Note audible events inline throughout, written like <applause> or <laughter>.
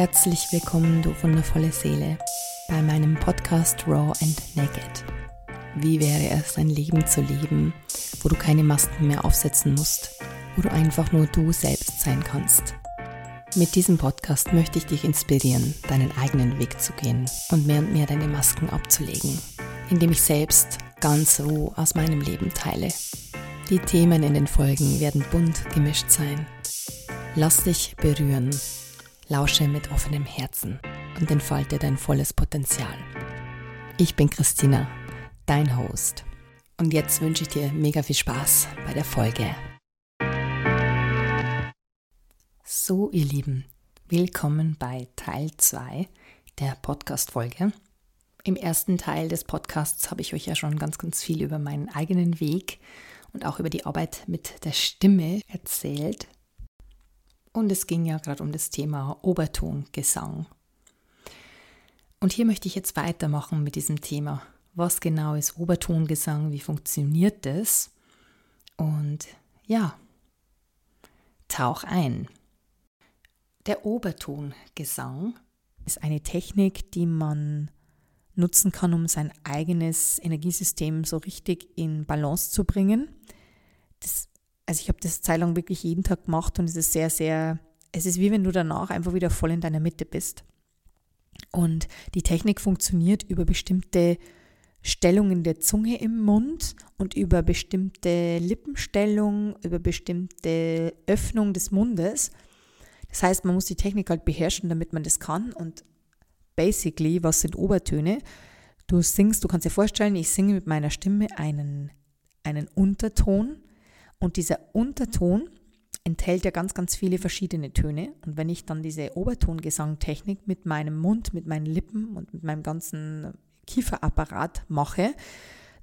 Herzlich willkommen, du wundervolle Seele, bei meinem Podcast Raw and Naked. Wie wäre es, ein Leben zu leben, wo du keine Masken mehr aufsetzen musst, wo du einfach nur du selbst sein kannst? Mit diesem Podcast möchte ich dich inspirieren, deinen eigenen Weg zu gehen und mehr und mehr deine Masken abzulegen, indem ich selbst ganz roh aus meinem Leben teile. Die Themen in den Folgen werden bunt gemischt sein. Lass dich berühren, lausche mit offenem Herzen und entfalte dein volles Potenzial. Ich bin Christina, dein Host. Und jetzt wünsche ich dir mega viel Spaß bei der Folge. So, ihr Lieben, willkommen bei Teil 2 der Podcast-Folge. Im ersten Teil des Podcasts habe ich euch ja schon ganz, ganz viel über meinen eigenen Weg und auch über die Arbeit mit der Stimme erzählt. Und es ging ja gerade um das Thema Obertongesang. Und hier möchte ich jetzt weitermachen mit diesem Thema. Was genau ist Obertongesang? Wie funktioniert das? Und ja, tauch ein. Der Obertongesang ist eine Technik, die man nutzen kann, um sein eigenes Energiesystem so richtig in Balance zu bringen. Das, also ich habe das Zeit lang wirklich jeden Tag gemacht und es ist sehr, sehr, es ist wie wenn du danach einfach wieder voll in deiner Mitte bist. Und die Technik funktioniert über bestimmte Stellungen der Zunge im Mund und über bestimmte Lippenstellung, über bestimmte Öffnung des Mundes. Das heißt, man muss die Technik halt beherrschen, damit man das kann. Und basically, was sind Obertöne? Du singst, du kannst dir vorstellen, ich singe mit meiner Stimme einen, einen Unterton und dieser Unterton enthält ja ganz, ganz viele verschiedene Töne. Und wenn ich dann diese Obertongesangtechnik mit meinem Mund, mit meinen Lippen und mit meinem ganzen Kieferapparat mache,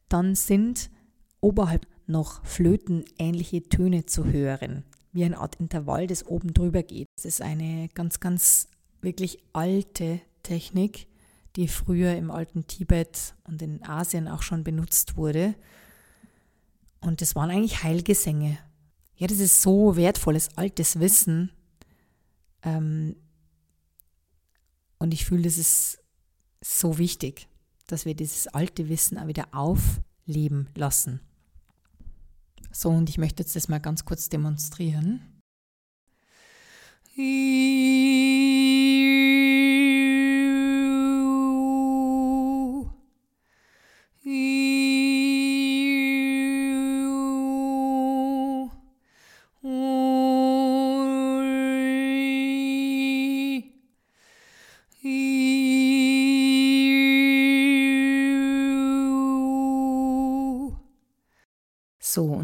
dann sind oberhalb noch flötenähnliche Töne zu hören, wie eine Art Intervall, das oben drüber geht. Das ist eine ganz, ganz wirklich alte Technik, die früher im alten Tibet und in Asien auch schon benutzt wurde. Und das waren eigentlich Heilgesänge. Ja, das ist so wertvolles, altes Wissen. Ähm, und ich fühle, das ist so wichtig, dass wir dieses alte Wissen auch wieder aufleben lassen. So, und ich möchte jetzt das mal ganz kurz demonstrieren. So,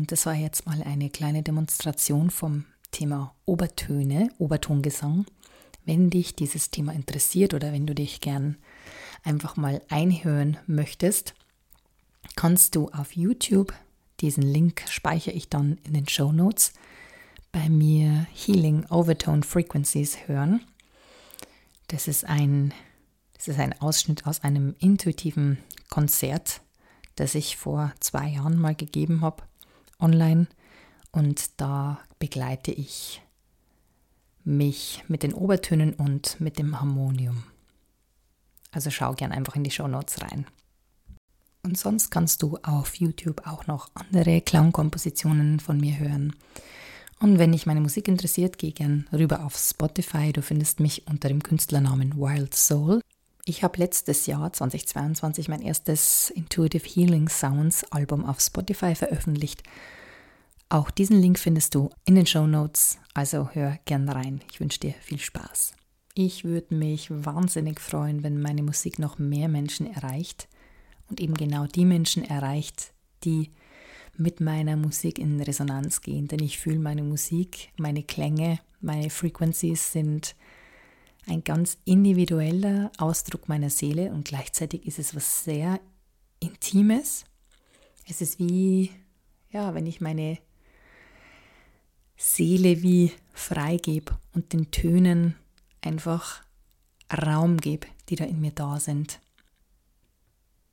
und das war jetzt mal eine kleine Demonstration vom Thema Obertöne, Obertongesang. Wenn dich dieses Thema interessiert oder wenn du dich gern einfach mal einhören möchtest, kannst du auf YouTube, diesen Link speichere ich dann in den Show Notes, bei mir Healing Overtone Frequencies hören. Das ist ein, das ist ein Ausschnitt aus einem intuitiven Konzert, das ich vor zwei Jahren mal gegeben habe online und da begleite ich mich mit den Obertönen und mit dem Harmonium. Also schau gern einfach in die Show Notes rein. Und sonst kannst du auf YouTube auch noch andere Clown-Kompositionen von mir hören. Und wenn dich meine Musik interessiert, geh gern rüber auf Spotify. Du findest mich unter dem Künstlernamen Wild Soul. Ich habe letztes Jahr 2022 mein erstes Intuitive Healing Sounds Album auf Spotify veröffentlicht auch diesen Link findest du in den Show Notes, also hör gern rein. Ich wünsche dir viel Spaß. Ich würde mich wahnsinnig freuen, wenn meine Musik noch mehr Menschen erreicht und eben genau die Menschen erreicht, die mit meiner Musik in Resonanz gehen. Denn ich fühle meine Musik, meine Klänge, meine Frequencies sind ein ganz individueller Ausdruck meiner Seele und gleichzeitig ist es was sehr Intimes. Es ist wie, ja, wenn ich meine Seele wie freigebe und den Tönen einfach Raum gebe, die da in mir da sind.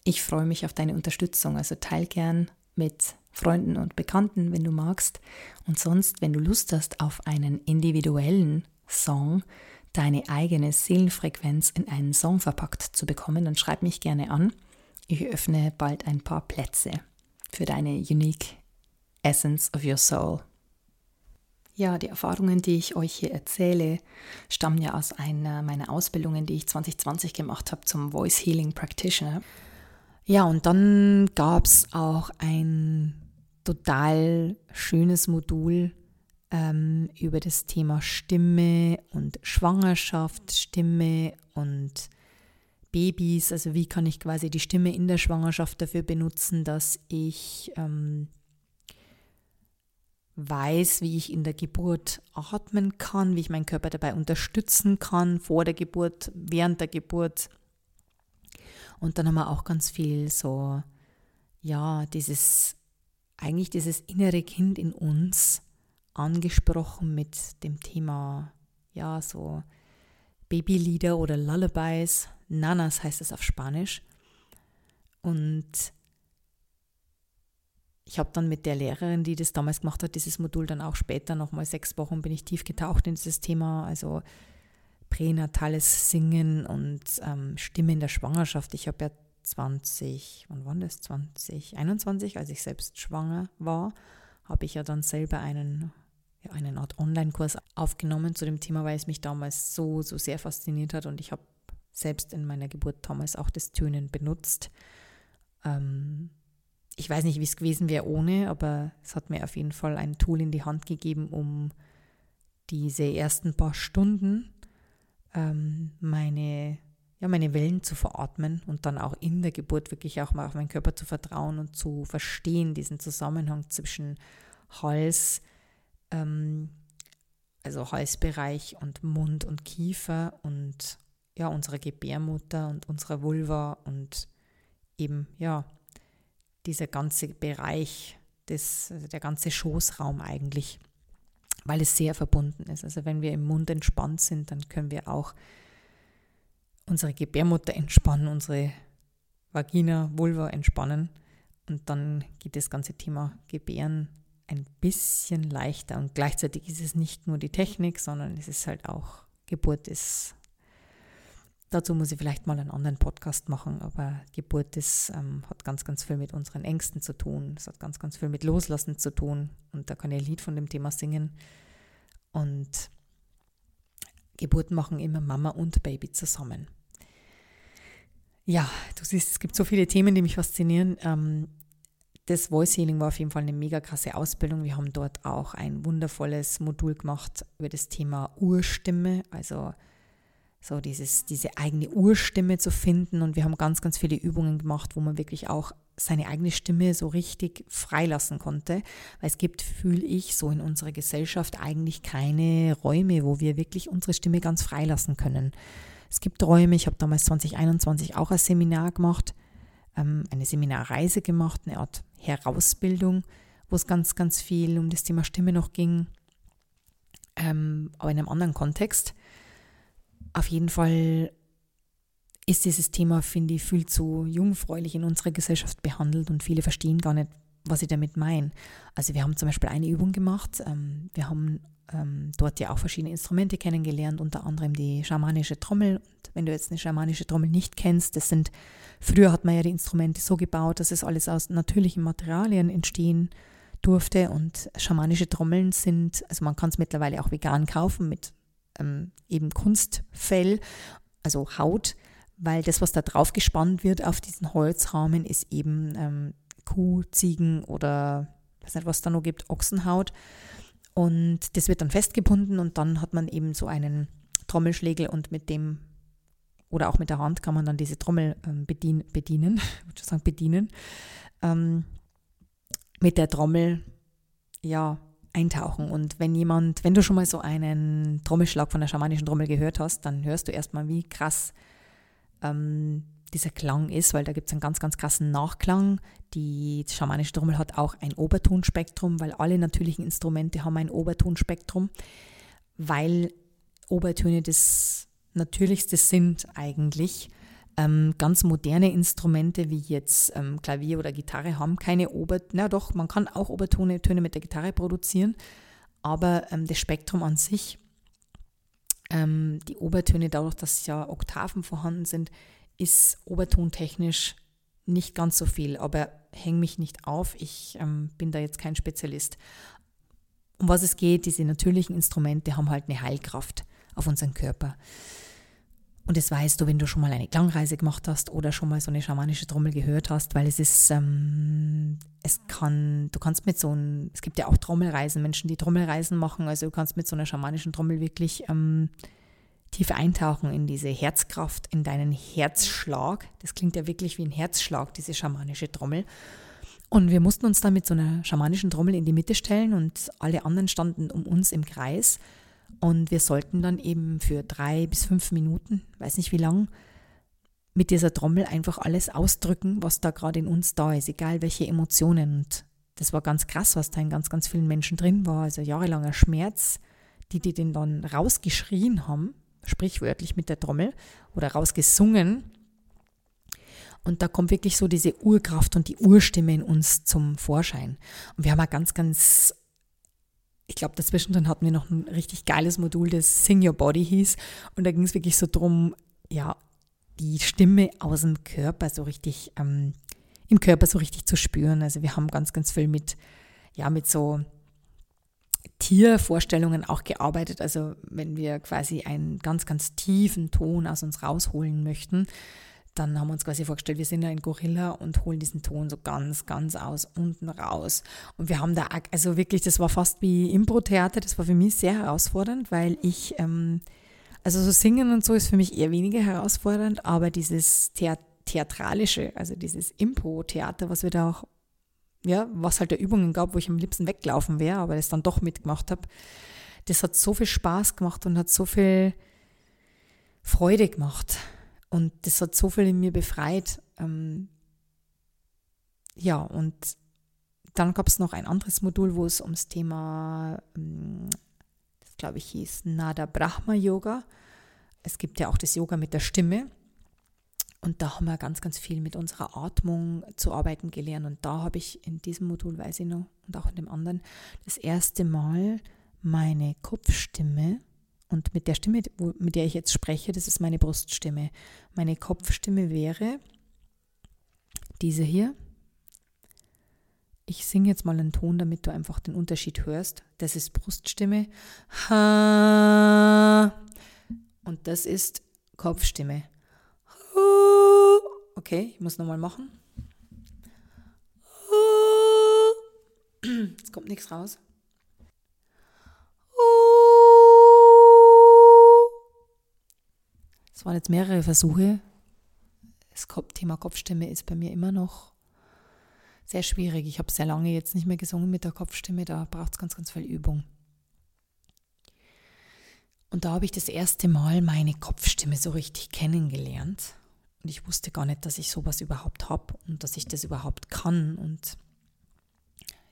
Ich freue mich auf deine Unterstützung, also teil gern mit Freunden und Bekannten, wenn du magst. Und sonst, wenn du Lust hast auf einen individuellen Song deine eigene Seelenfrequenz in einen Song verpackt zu bekommen, dann schreib mich gerne an. Ich öffne bald ein paar Plätze für deine Unique Essence of Your Soul. Ja, die Erfahrungen, die ich euch hier erzähle, stammen ja aus einer meiner Ausbildungen, die ich 2020 gemacht habe zum Voice Healing Practitioner. Ja, und dann gab es auch ein total schönes Modul ähm, über das Thema Stimme und Schwangerschaft, Stimme und Babys. Also wie kann ich quasi die Stimme in der Schwangerschaft dafür benutzen, dass ich ähm, weiß, wie ich in der Geburt atmen kann, wie ich meinen Körper dabei unterstützen kann, vor der Geburt, während der Geburt. Und dann haben wir auch ganz viel so, ja, dieses, eigentlich dieses innere Kind in uns angesprochen mit dem Thema, ja, so Babylieder oder Lullabies. Nanas heißt es auf Spanisch. Und ich habe dann mit der Lehrerin, die das damals gemacht hat, dieses Modul dann auch später nochmal sechs Wochen bin ich tief getaucht in dieses Thema, also pränatales Singen und ähm, Stimme in der Schwangerschaft. Ich habe ja 20, wann war das? 2021, als ich selbst schwanger war, habe ich ja dann selber einen, ja, einen Art Online-Kurs aufgenommen zu dem Thema, weil es mich damals so, so sehr fasziniert hat und ich habe selbst in meiner Geburt damals auch das Tönen benutzt. Ähm, ich weiß nicht, wie es gewesen wäre ohne, aber es hat mir auf jeden Fall ein Tool in die Hand gegeben, um diese ersten paar Stunden ähm, meine, ja, meine Wellen zu veratmen und dann auch in der Geburt wirklich auch mal auf meinen Körper zu vertrauen und zu verstehen, diesen Zusammenhang zwischen Hals, ähm, also Halsbereich und Mund und Kiefer und ja, unserer Gebärmutter und unserer Vulva und eben, ja, dieser ganze Bereich, des, also der ganze Schoßraum eigentlich, weil es sehr verbunden ist. Also wenn wir im Mund entspannt sind, dann können wir auch unsere Gebärmutter entspannen, unsere Vagina, Vulva entspannen und dann geht das ganze Thema Gebären ein bisschen leichter und gleichzeitig ist es nicht nur die Technik, sondern es ist halt auch Geburt ist Dazu muss ich vielleicht mal einen anderen Podcast machen, aber Geburt ist, ähm, hat ganz, ganz viel mit unseren Ängsten zu tun. Es hat ganz, ganz viel mit Loslassen zu tun. Und da kann ich ein Lied von dem Thema singen. Und Geburt machen immer Mama und Baby zusammen. Ja, du siehst, es gibt so viele Themen, die mich faszinieren. Ähm, das Voice Healing war auf jeden Fall eine mega krasse Ausbildung. Wir haben dort auch ein wundervolles Modul gemacht über das Thema Urstimme, also so dieses, diese eigene Urstimme zu finden. Und wir haben ganz, ganz viele Übungen gemacht, wo man wirklich auch seine eigene Stimme so richtig freilassen konnte. Weil es gibt, fühle ich, so in unserer Gesellschaft eigentlich keine Räume, wo wir wirklich unsere Stimme ganz freilassen können. Es gibt Räume, ich habe damals 2021 auch ein Seminar gemacht, ähm, eine Seminarreise gemacht, eine Art Herausbildung, wo es ganz, ganz viel um das Thema Stimme noch ging, ähm, aber in einem anderen Kontext. Auf jeden Fall ist dieses Thema, finde ich, viel zu jungfräulich in unserer Gesellschaft behandelt und viele verstehen gar nicht, was ich damit meine. Also wir haben zum Beispiel eine Übung gemacht. Ähm, wir haben ähm, dort ja auch verschiedene Instrumente kennengelernt, unter anderem die schamanische Trommel. Und wenn du jetzt eine schamanische Trommel nicht kennst, das sind, früher hat man ja die Instrumente so gebaut, dass es alles aus natürlichen Materialien entstehen durfte. Und schamanische Trommeln sind, also man kann es mittlerweile auch vegan kaufen mit ähm, eben Kunstfell, also Haut, weil das, was da drauf gespannt wird auf diesen Holzrahmen, ist eben ähm, Kuh, Ziegen oder weiß nicht, was da noch gibt, Ochsenhaut. Und das wird dann festgebunden und dann hat man eben so einen Trommelschlägel und mit dem oder auch mit der Hand kann man dann diese Trommel ähm, bedien, bedienen, <laughs> ich sagen bedienen. Ähm, mit der Trommel, ja, eintauchen. Und wenn jemand, wenn du schon mal so einen Trommelschlag von der schamanischen Trommel gehört hast, dann hörst du erstmal, wie krass ähm, dieser Klang ist, weil da gibt es einen ganz, ganz krassen Nachklang. Die schamanische Trommel hat auch ein Obertonspektrum, weil alle natürlichen Instrumente haben ein Obertonspektrum, weil Obertöne das Natürlichste sind eigentlich. Ähm, ganz moderne Instrumente wie jetzt ähm, Klavier oder Gitarre haben keine Obertöne. Na doch, man kann auch Obertöne Töne mit der Gitarre produzieren, aber ähm, das Spektrum an sich Ähm, die Obertöne, dadurch, dass ja Oktaven vorhanden sind, ist obertontechnisch nicht ganz so viel, aber häng mich nicht auf. Ich ähm, bin da jetzt kein Spezialist. Um was es geht, diese natürlichen Instrumente haben halt eine Heilkraft auf unseren Körper. Und das weißt du, wenn du schon mal eine Klangreise gemacht hast oder schon mal so eine schamanische Trommel gehört hast, weil es ist, ähm, es kann, du kannst mit so einem, es gibt ja auch Trommelreisen, Menschen, die Trommelreisen machen, also du kannst mit so einer schamanischen Trommel wirklich ähm, tief eintauchen in diese Herzkraft, in deinen Herzschlag. Das klingt ja wirklich wie ein Herzschlag, diese schamanische Trommel. Und wir mussten uns dann mit so einer schamanischen Trommel in die Mitte stellen und alle anderen standen um uns im Kreis. Und wir sollten dann eben für drei bis fünf Minuten, weiß nicht wie lang, mit dieser Trommel einfach alles ausdrücken, was da gerade in uns da ist, egal welche Emotionen. Und das war ganz krass, was da in ganz, ganz vielen Menschen drin war. Also jahrelanger Schmerz, die die den dann rausgeschrien haben, sprichwörtlich mit der Trommel oder rausgesungen. Und da kommt wirklich so diese Urkraft und die Urstimme in uns zum Vorschein. Und wir haben auch ganz, ganz ich glaube, dazwischen hatten wir noch ein richtig geiles Modul, das Sing Your Body hieß. Und da ging es wirklich so drum, ja, die Stimme aus dem Körper so richtig, ähm, im Körper so richtig zu spüren. Also wir haben ganz, ganz viel mit, ja, mit so Tiervorstellungen auch gearbeitet. Also wenn wir quasi einen ganz, ganz tiefen Ton aus uns rausholen möchten, dann haben wir uns quasi vorgestellt, wir sind ein Gorilla und holen diesen Ton so ganz, ganz aus unten raus. Und wir haben da, also wirklich, das war fast wie Impro-Theater, das war für mich sehr herausfordernd, weil ich, ähm, also so singen und so ist für mich eher weniger herausfordernd, aber dieses Theat Theatralische, also dieses Impro-Theater, was wir da auch, ja, was halt da Übungen gab, wo ich am liebsten weglaufen wäre, aber das dann doch mitgemacht habe, das hat so viel Spaß gemacht und hat so viel Freude gemacht. Und das hat so viel in mir befreit. Ähm, ja, und dann gab es noch ein anderes Modul, wo es ums Thema, ähm, das glaube ich hieß Nada Brahma Yoga. Es gibt ja auch das Yoga mit der Stimme. Und da haben wir ganz, ganz viel mit unserer Atmung zu arbeiten gelernt. Und da habe ich in diesem Modul, weiß ich noch, und auch in dem anderen, das erste Mal meine Kopfstimme und mit der Stimme, mit der ich jetzt spreche, das ist meine Bruststimme. Meine Kopfstimme wäre diese hier. Ich singe jetzt mal einen Ton, damit du einfach den Unterschied hörst. Das ist Bruststimme. Und das ist Kopfstimme. Okay, ich muss nochmal machen. Jetzt kommt nichts raus. Es waren jetzt mehrere Versuche. Das Thema Kopfstimme ist bei mir immer noch sehr schwierig. Ich habe sehr lange jetzt nicht mehr gesungen mit der Kopfstimme, da braucht es ganz, ganz viel Übung. Und da habe ich das erste Mal meine Kopfstimme so richtig kennengelernt. Und ich wusste gar nicht, dass ich sowas überhaupt habe und dass ich das überhaupt kann. Und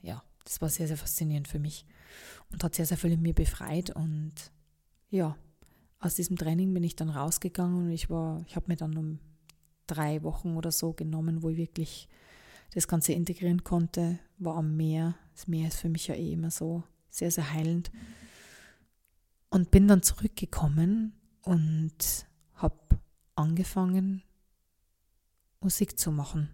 ja, das war sehr, sehr faszinierend für mich und hat sehr, sehr viel in mir befreit. Und ja, aus diesem Training bin ich dann rausgegangen und ich war, ich habe mir dann um drei Wochen oder so genommen, wo ich wirklich das Ganze integrieren konnte, war am Meer. Das Meer ist für mich ja eh immer so sehr, sehr heilend. Und bin dann zurückgekommen und habe angefangen, Musik zu machen.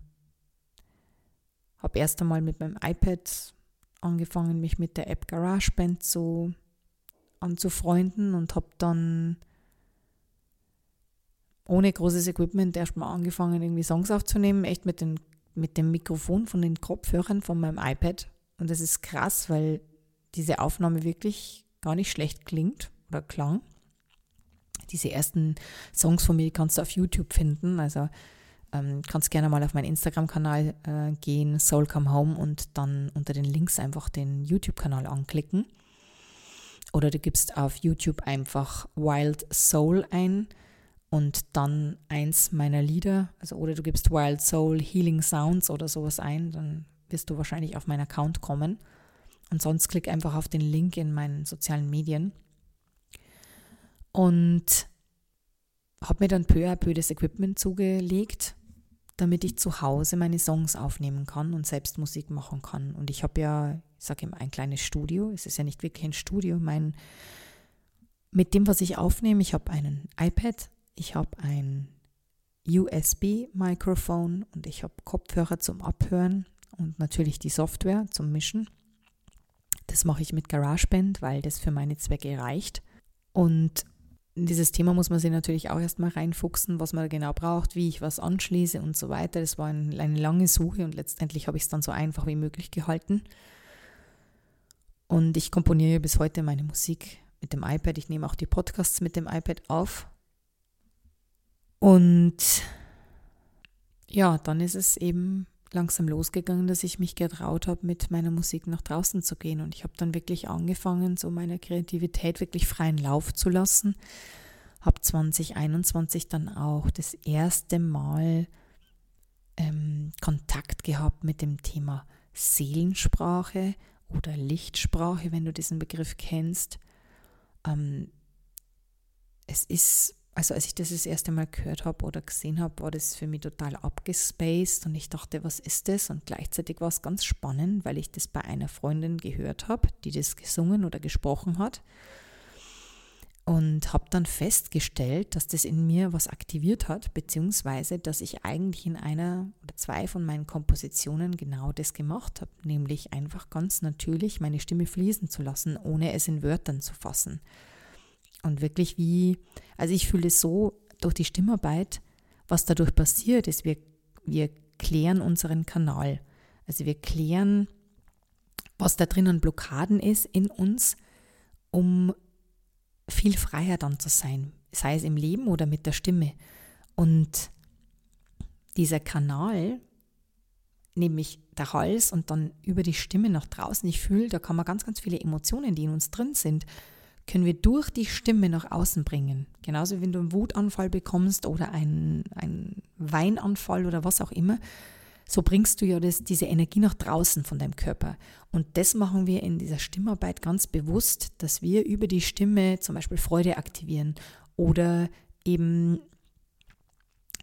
Habe erst einmal mit meinem iPad angefangen, mich mit der App GarageBand zu anzufreunden und habe dann ohne großes Equipment erstmal angefangen, irgendwie Songs aufzunehmen, echt mit, den, mit dem Mikrofon von den Kopfhörern von meinem iPad. Und das ist krass, weil diese Aufnahme wirklich gar nicht schlecht klingt oder klang. Diese ersten Songs von mir kannst du auf YouTube finden. Also ähm, kannst gerne mal auf meinen Instagram-Kanal äh, gehen, Soul Come Home, und dann unter den Links einfach den YouTube-Kanal anklicken. Oder du gibst auf YouTube einfach Wild Soul ein und dann eins meiner Lieder, also oder du gibst Wild Soul Healing Sounds oder sowas ein, dann wirst du wahrscheinlich auf meinen Account kommen. Und sonst klick einfach auf den Link in meinen sozialen Medien. Und habe mir dann peu à peu das Equipment zugelegt, damit ich zu Hause meine Songs aufnehmen kann und selbst Musik machen kann. Und ich habe ja, ich sage immer, ein kleines Studio. Es ist ja nicht wirklich ein Studio. Mein, mit dem, was ich aufnehme, ich habe einen iPad, ich habe ein USB-Mikrofon und ich habe Kopfhörer zum Abhören und natürlich die Software zum Mischen. Das mache ich mit GarageBand, weil das für meine Zwecke reicht. Und in dieses Thema muss man sich natürlich auch erstmal reinfuchsen, was man genau braucht, wie ich was anschließe und so weiter. Das war eine lange Suche und letztendlich habe ich es dann so einfach wie möglich gehalten. Und ich komponiere bis heute meine Musik mit dem iPad. Ich nehme auch die Podcasts mit dem iPad auf. Und ja, dann ist es eben langsam losgegangen, dass ich mich getraut habe, mit meiner Musik nach draußen zu gehen. Und ich habe dann wirklich angefangen, so meine Kreativität wirklich freien Lauf zu lassen. Habe 2021 dann auch das erste Mal ähm, Kontakt gehabt mit dem Thema Seelensprache oder Lichtsprache, wenn du diesen Begriff kennst. Ähm, es ist also als ich das das erste Mal gehört habe oder gesehen habe, war das für mich total abgespaced und ich dachte, was ist das? Und gleichzeitig war es ganz spannend, weil ich das bei einer Freundin gehört habe, die das gesungen oder gesprochen hat. Und habe dann festgestellt, dass das in mir was aktiviert hat, beziehungsweise dass ich eigentlich in einer oder zwei von meinen Kompositionen genau das gemacht habe, nämlich einfach ganz natürlich meine Stimme fließen zu lassen, ohne es in Wörtern zu fassen. Und wirklich wie, also ich fühle es so durch die Stimmarbeit, was dadurch passiert ist, wir, wir klären unseren Kanal. Also wir klären, was da drin an Blockaden ist in uns, um viel freier dann zu sein, sei es im Leben oder mit der Stimme. Und dieser Kanal, nämlich der Hals und dann über die Stimme nach draußen, ich fühle, da kann man ganz, ganz viele Emotionen, die in uns drin sind, können wir durch die Stimme nach außen bringen. Genauso wie wenn du einen Wutanfall bekommst oder einen, einen Weinanfall oder was auch immer, so bringst du ja das, diese Energie nach draußen von deinem Körper. Und das machen wir in dieser Stimmarbeit ganz bewusst, dass wir über die Stimme zum Beispiel Freude aktivieren oder eben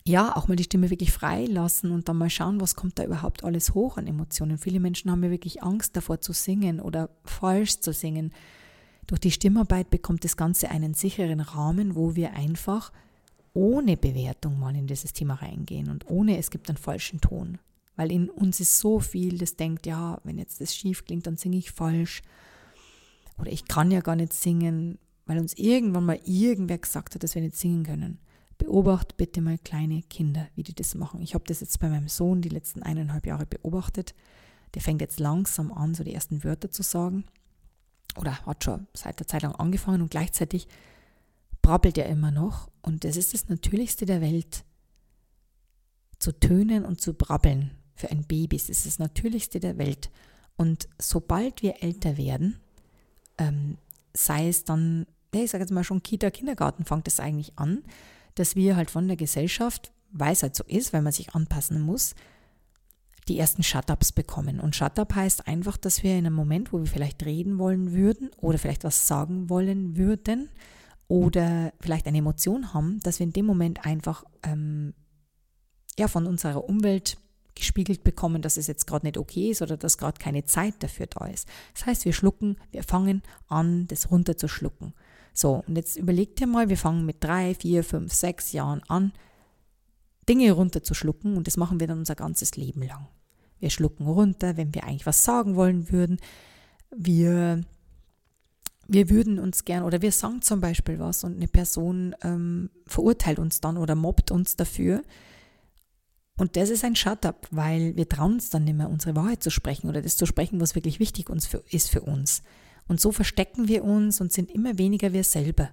ja, auch mal die Stimme wirklich frei lassen und dann mal schauen, was kommt da überhaupt alles hoch an Emotionen. Viele Menschen haben ja wirklich Angst davor zu singen oder falsch zu singen. Durch die Stimmarbeit bekommt das Ganze einen sicheren Rahmen, wo wir einfach ohne Bewertung mal in dieses Thema reingehen und ohne es gibt einen falschen Ton. Weil in uns ist so viel, das denkt, ja, wenn jetzt das schief klingt, dann singe ich falsch. Oder ich kann ja gar nicht singen, weil uns irgendwann mal irgendwer gesagt hat, dass wir nicht singen können. Beobacht bitte mal kleine Kinder, wie die das machen. Ich habe das jetzt bei meinem Sohn die letzten eineinhalb Jahre beobachtet. Der fängt jetzt langsam an, so die ersten Wörter zu sagen oder hat schon seit der Zeit lang angefangen und gleichzeitig brabbelt er immer noch. Und das ist das Natürlichste der Welt, zu tönen und zu brabbeln für ein Baby. Ist das Natürlichste der Welt. Und sobald wir älter werden, ähm, sei es dann, ich sage jetzt mal schon Kita, Kindergarten, fängt es eigentlich an, dass wir halt von der Gesellschaft, weil es halt so ist, weil man sich anpassen muss, die ersten Shut-ups bekommen. Und Shut-up heißt einfach, dass wir in einem Moment, wo wir vielleicht reden wollen würden oder vielleicht was sagen wollen würden oder vielleicht eine Emotion haben, dass wir in dem Moment einfach ähm, ja, von unserer Umwelt gespiegelt bekommen, dass es jetzt gerade nicht okay ist oder dass gerade keine Zeit dafür da ist. Das heißt, wir schlucken, wir fangen an, das runterzuschlucken. So, und jetzt überlegt ihr mal, wir fangen mit drei, vier, fünf, sechs Jahren an, Dinge runterzuschlucken und das machen wir dann unser ganzes Leben lang. Wir schlucken runter, wenn wir eigentlich was sagen wollen würden. Wir, wir würden uns gern oder wir sagen zum Beispiel was und eine Person ähm, verurteilt uns dann oder mobbt uns dafür. Und das ist ein Shut-up, weil wir trauen uns dann nicht mehr, unsere Wahrheit zu sprechen oder das zu sprechen, was wirklich wichtig uns für, ist für uns. Und so verstecken wir uns und sind immer weniger wir selber.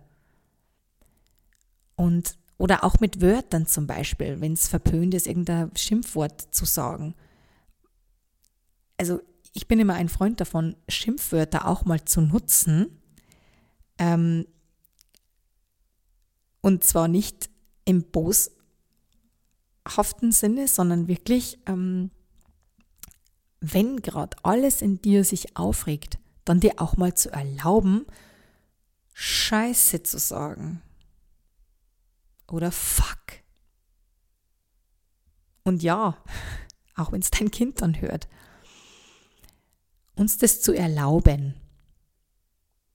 Und oder auch mit Wörtern zum Beispiel, wenn es verpönt ist, irgendein Schimpfwort zu sagen. Also ich bin immer ein Freund davon, Schimpfwörter auch mal zu nutzen. Ähm, und zwar nicht im boshaften Sinne, sondern wirklich, ähm, wenn gerade alles in dir sich aufregt, dann dir auch mal zu erlauben, Scheiße zu sagen oder fuck. Und ja, <laughs> auch wenn es dein Kind dann hört, uns das zu erlauben.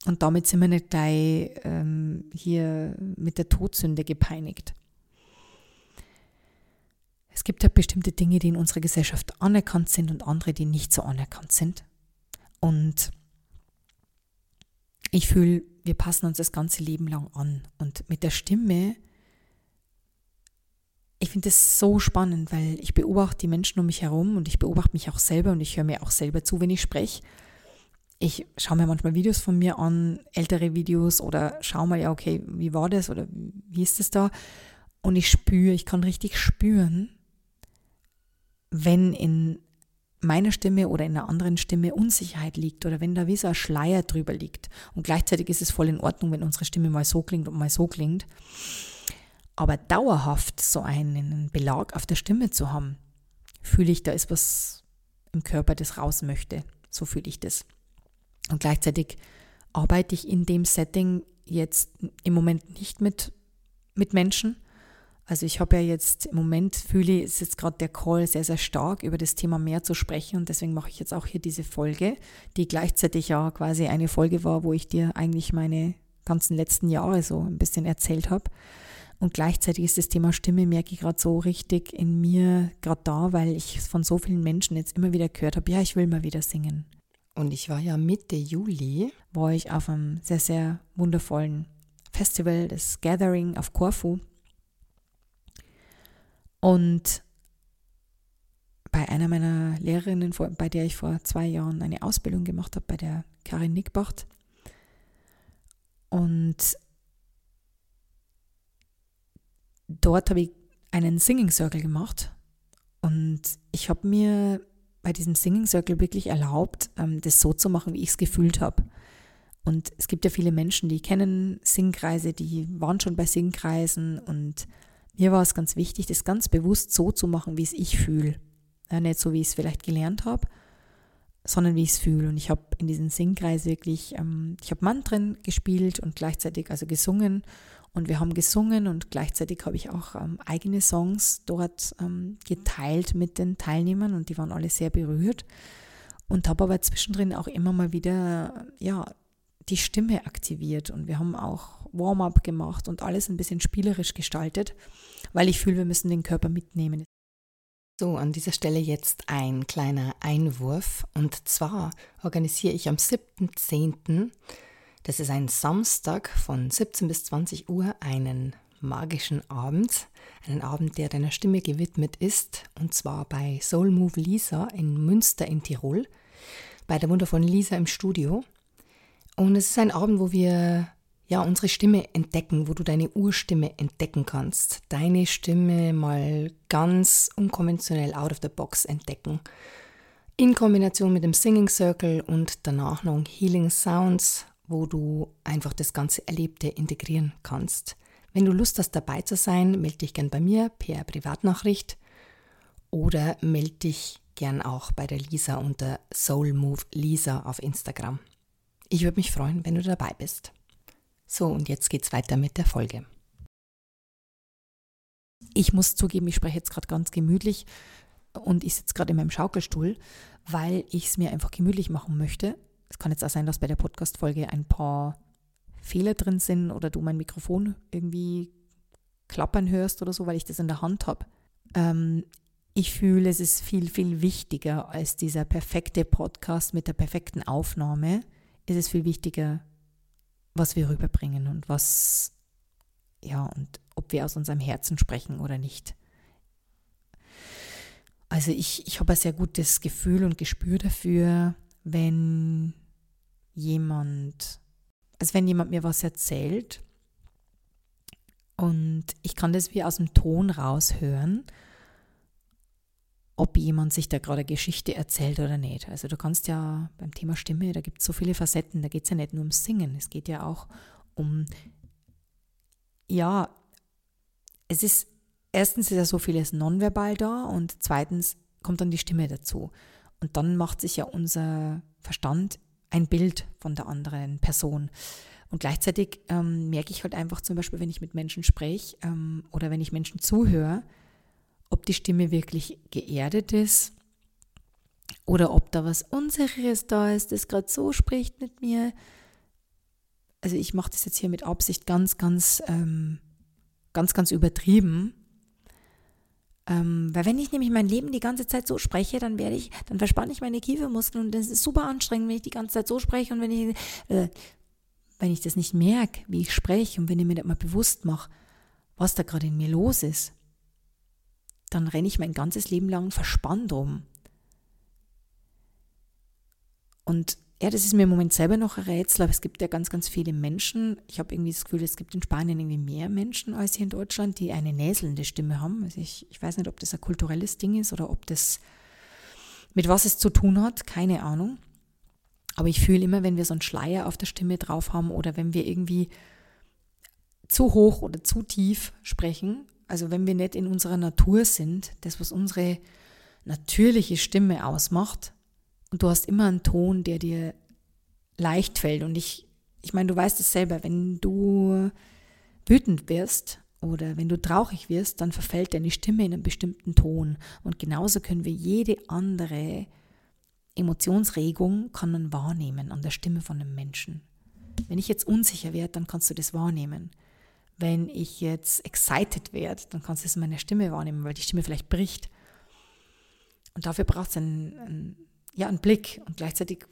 Und damit sind wir nicht gleich ähm, hier mit der Todsünde gepeinigt. Es gibt ja bestimmte Dinge, die in unserer Gesellschaft anerkannt sind und andere, die nicht so anerkannt sind. Und ich fühle, wir passen uns das ganze Leben lang an. Und mit der Stimme, ich finde das so spannend, weil ich beobachte die Menschen um mich herum und ich beobachte mich auch selber und ich höre mir auch selber zu, wenn ich spreche ich schaue mir manchmal Videos von mir an, ältere Videos oder schaue mal, ja, okay, wie war das oder wie ist das da? Und ich spüre, ich kann richtig spüren, wenn in meiner Stimme oder in einer anderen Stimme Unsicherheit liegt oder wenn da wie so ein Schleier drüber liegt. Und gleichzeitig ist es voll in Ordnung, wenn unsere Stimme mal so klingt und mal so klingt. Aber dauerhaft so einen Belag auf der Stimme zu haben, fühle ich, da ist was im Körper, das raus möchte. So fühle ich das. Und gleichzeitig arbeite ich in dem Setting jetzt im Moment nicht mit, mit Menschen. Also ich habe ja jetzt im Moment fühle ich, ist jetzt gerade der Call sehr, sehr stark, über das Thema mehr zu sprechen und deswegen mache ich jetzt auch hier diese Folge, die gleichzeitig ja quasi eine Folge war, wo ich dir eigentlich meine ganzen letzten Jahre so ein bisschen erzählt habe. Und gleichzeitig ist das Thema Stimme, merke ich gerade so richtig in mir gerade da, weil ich von so vielen Menschen jetzt immer wieder gehört habe, ja, ich will mal wieder singen. Und ich war ja Mitte Juli, war ich auf einem sehr, sehr wundervollen Festival, das Gathering auf Korfu. Und bei einer meiner Lehrerinnen, bei der ich vor zwei Jahren eine Ausbildung gemacht habe, bei der Karin Nickbacht. Und dort habe ich einen Singing Circle gemacht. Und ich habe mir bei diesem Singing Circle wirklich erlaubt, ähm, das so zu machen, wie ich es gefühlt habe. Und es gibt ja viele Menschen, die kennen Singkreise, die waren schon bei Singkreisen und mir war es ganz wichtig, das ganz bewusst so zu machen, wie es ich fühle. Ja, nicht so, wie ich es vielleicht gelernt habe, sondern wie ich es fühle. Und ich habe in diesem Singkreis wirklich, ähm, ich habe Mantren gespielt und gleichzeitig also gesungen und wir haben gesungen und gleichzeitig habe ich auch ähm, eigene Songs dort ähm, geteilt mit den Teilnehmern und die waren alle sehr berührt. Und habe aber zwischendrin auch immer mal wieder, ja, die Stimme aktiviert und wir haben auch Warm-up gemacht und alles ein bisschen spielerisch gestaltet, weil ich fühle, wir müssen den Körper mitnehmen. So, an dieser Stelle jetzt ein kleiner Einwurf. Und zwar organisiere ich am 7.10. Das ist ein Samstag von 17 bis 20 Uhr, einen magischen Abend, einen Abend, der deiner Stimme gewidmet ist, und zwar bei Soul Move Lisa in Münster in Tirol, bei der wundervollen Lisa im Studio. Und es ist ein Abend, wo wir ja unsere Stimme entdecken, wo du deine Urstimme entdecken kannst, deine Stimme mal ganz unkonventionell out of the box entdecken. In Kombination mit dem Singing Circle und danach noch Healing Sounds wo du einfach das ganze Erlebte integrieren kannst. Wenn du Lust hast, dabei zu sein, melde dich gern bei mir per Privatnachricht oder melde dich gern auch bei der Lisa unter Soul Move Lisa auf Instagram. Ich würde mich freuen, wenn du dabei bist. So, und jetzt geht's weiter mit der Folge. Ich muss zugeben, ich spreche jetzt gerade ganz gemütlich und ich sitze gerade in meinem Schaukelstuhl, weil ich es mir einfach gemütlich machen möchte es kann jetzt auch sein, dass bei der Podcast-Folge ein paar Fehler drin sind oder du mein Mikrofon irgendwie klappern hörst oder so, weil ich das in der Hand habe. Ähm, ich fühle, es ist viel, viel wichtiger als dieser perfekte Podcast mit der perfekten Aufnahme. Es ist viel wichtiger, was wir rüberbringen und was, ja, und ob wir aus unserem Herzen sprechen oder nicht. Also ich, ich habe ein sehr gutes Gefühl und Gespür dafür, wenn jemand, also wenn jemand mir was erzählt und ich kann das wie aus dem Ton raushören, ob jemand sich da gerade Geschichte erzählt oder nicht. Also du kannst ja beim Thema Stimme, da gibt es so viele Facetten, da geht es ja nicht nur ums Singen, es geht ja auch um, ja, es ist, erstens ist ja so vieles nonverbal da und zweitens kommt dann die Stimme dazu. Und dann macht sich ja unser Verstand ein Bild von der anderen Person. Und gleichzeitig ähm, merke ich halt einfach zum Beispiel, wenn ich mit Menschen spreche ähm, oder wenn ich Menschen zuhöre, ob die Stimme wirklich geerdet ist oder ob da was Unsicheres da ist, das gerade so spricht mit mir. also ich mache das jetzt hier mit Absicht ganz, ganz, ähm, ganz, ganz übertrieben. Ähm, weil wenn ich nämlich mein Leben die ganze Zeit so spreche, dann werde ich, dann verspanne ich meine Kiefermuskeln und das ist super anstrengend, wenn ich die ganze Zeit so spreche und wenn ich, äh, wenn ich das nicht merke, wie ich spreche und wenn ich mir das mal bewusst mache, was da gerade in mir los ist, dann renne ich mein ganzes Leben lang verspannt rum. Und ja, das ist mir im Moment selber noch ein Rätsel, aber es gibt ja ganz, ganz viele Menschen. Ich habe irgendwie das Gefühl, es gibt in Spanien irgendwie mehr Menschen als hier in Deutschland, die eine näselnde Stimme haben. Also ich, ich weiß nicht, ob das ein kulturelles Ding ist oder ob das mit was es zu tun hat, keine Ahnung. Aber ich fühle immer, wenn wir so einen Schleier auf der Stimme drauf haben oder wenn wir irgendwie zu hoch oder zu tief sprechen, also wenn wir nicht in unserer Natur sind, das, was unsere natürliche Stimme ausmacht, und du hast immer einen Ton, der dir leicht fällt. Und ich, ich meine, du weißt es selber, wenn du wütend wirst oder wenn du traurig wirst, dann verfällt deine Stimme in einen bestimmten Ton. Und genauso können wir jede andere Emotionsregung kann man wahrnehmen an der Stimme von einem Menschen. Wenn ich jetzt unsicher werde, dann kannst du das wahrnehmen. Wenn ich jetzt excited werde, dann kannst du es in meiner Stimme wahrnehmen, weil die Stimme vielleicht bricht. Und dafür braucht es einen, einen ja, ein Blick. Und gleichzeitig,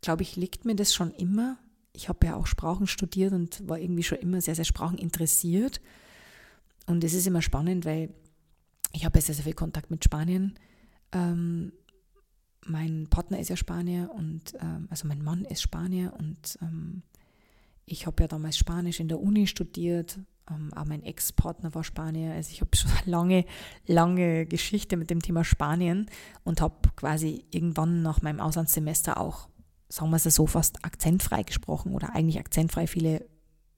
glaube ich, liegt mir das schon immer. Ich habe ja auch Sprachen studiert und war irgendwie schon immer sehr, sehr Sprachen interessiert. Und es ist immer spannend, weil ich habe ja sehr, sehr viel Kontakt mit Spanien. Ähm, mein Partner ist ja Spanier und ähm, also mein Mann ist Spanier und ähm, ich habe ja damals Spanisch in der Uni studiert ähm, auch mein Ex-Partner war Spanier. Also ich habe schon eine lange, lange Geschichte mit dem Thema Spanien und habe quasi irgendwann nach meinem Auslandssemester auch, sagen wir es so, fast akzentfrei gesprochen oder eigentlich akzentfrei, viele,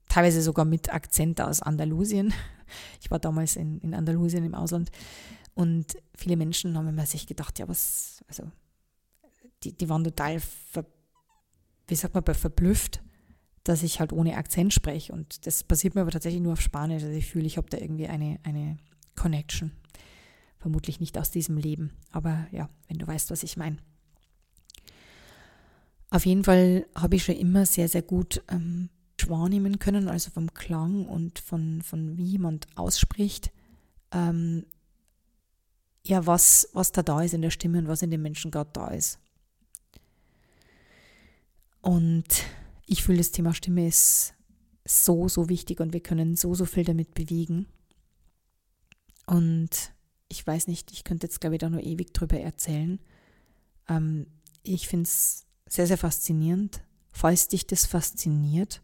teilweise sogar mit Akzent aus Andalusien. <laughs> Ich war damals in, in Andalusien im Ausland und viele Menschen haben immer sich gedacht, ja, was, also die, die waren total, ver, wie sagt man, verblüfft, dass ich halt ohne Akzent spreche. Und das passiert mir aber tatsächlich nur auf Spanisch. Also ich fühle, ich habe da irgendwie eine, eine Connection. Vermutlich nicht aus diesem Leben. Aber ja, wenn du weißt, was ich meine. Auf jeden Fall habe ich schon immer sehr, sehr gut ähm, wahrnehmen können, also vom Klang und von, von wie jemand ausspricht, ähm, ja, was, was da da ist in der Stimme und was in den Menschen gerade da ist. Und ich fühle, das Thema Stimme ist so, so wichtig und wir können so, so viel damit bewegen. Und ich weiß nicht, ich könnte jetzt, glaube ich, da nur ewig drüber erzählen. Ähm, ich finde es sehr, sehr faszinierend. Falls dich das fasziniert,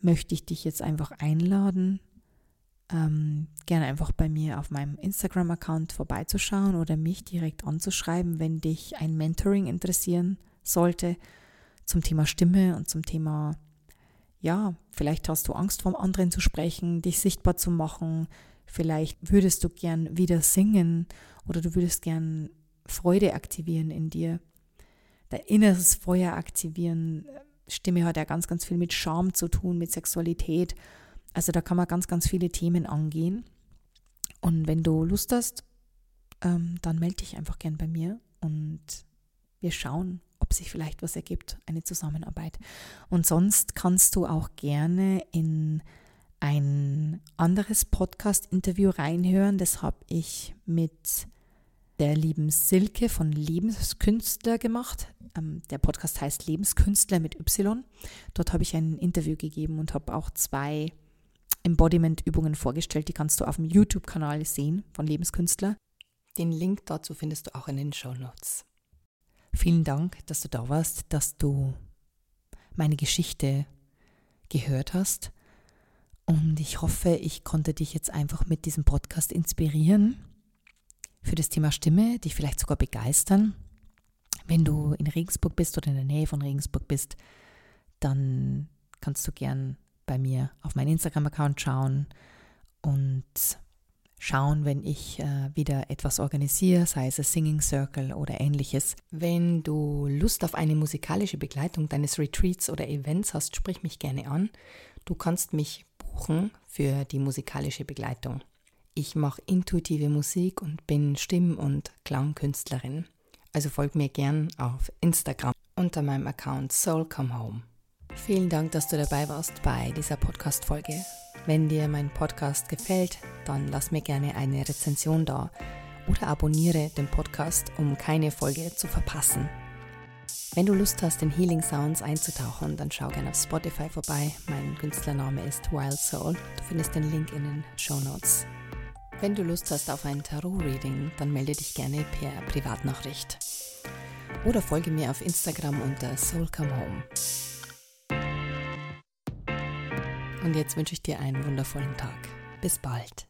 möchte ich dich jetzt einfach einladen, ähm, gerne einfach bei mir auf meinem Instagram-Account vorbeizuschauen oder mich direkt anzuschreiben, wenn dich ein Mentoring interessieren sollte zum Thema Stimme und zum Thema, ja, vielleicht hast du Angst vom anderen zu sprechen, dich sichtbar zu machen, vielleicht würdest du gern wieder singen oder du würdest gern Freude aktivieren in dir, dein inneres Feuer aktivieren. Stimme hat ja ganz, ganz viel mit Charme zu tun, mit Sexualität. Also da kann man ganz, ganz viele Themen angehen. Und wenn du Lust hast, ähm, dann melde dich einfach gern bei mir und wir schauen, ob sich vielleicht was ergibt, eine Zusammenarbeit. Und sonst kannst du auch gerne in ein anderes Podcast-Interview reinhören. Das habe ich mit der lieben Silke von Lebenskünstler gemacht. Ähm, der Podcast heißt Lebenskünstler mit Y. Dort habe ich ein Interview gegeben und habe auch zwei Embodiment-Übungen vorgestellt. Die kannst du auf dem YouTube-Kanal sehen von Lebenskünstler. Den Link dazu findest du auch in den Show Notes. Vielen Dank, dass du da warst, dass du meine Geschichte gehört hast. Und ich hoffe, ich konnte dich jetzt einfach mit diesem Podcast inspirieren für das Thema Stimme, dich vielleicht sogar begeistern. Wenn du in Regensburg bist oder in der Nähe von Regensburg bist, dann kannst du gern bei mir auf meinen Instagram-Account schauen und schauen, wenn ich äh, wieder etwas organisiere, sei es ein Singing Circle oder ähnliches. Wenn du Lust auf eine musikalische Begleitung deines Retreats oder Events hast, sprich mich gerne an. Du kannst mich buchen für die musikalische Begleitung. Ich mache intuitive Musik und bin Stimm- und Klangkünstlerin. Also folg mir gern auf Instagram unter meinem Account Soul Come Home. Vielen Dank, dass du dabei warst bei dieser Podcast-Folge. Wenn dir mein Podcast gefällt, dann lass mir gerne eine Rezension da oder abonniere den Podcast, um keine Folge zu verpassen. Wenn du Lust hast, in Healing Sounds einzutauchen, dann schau gerne auf Spotify vorbei. Mein Künstlername ist Wild Soul. Du findest den Link in den Show Notes. Wenn du Lust hast auf ein Tarot-Reading, dann melde dich gerne per Privatnachricht. Oder folge mir auf Instagram unter Soul Come Home. Und jetzt wünsche ich dir einen wundervollen Tag. Bis bald.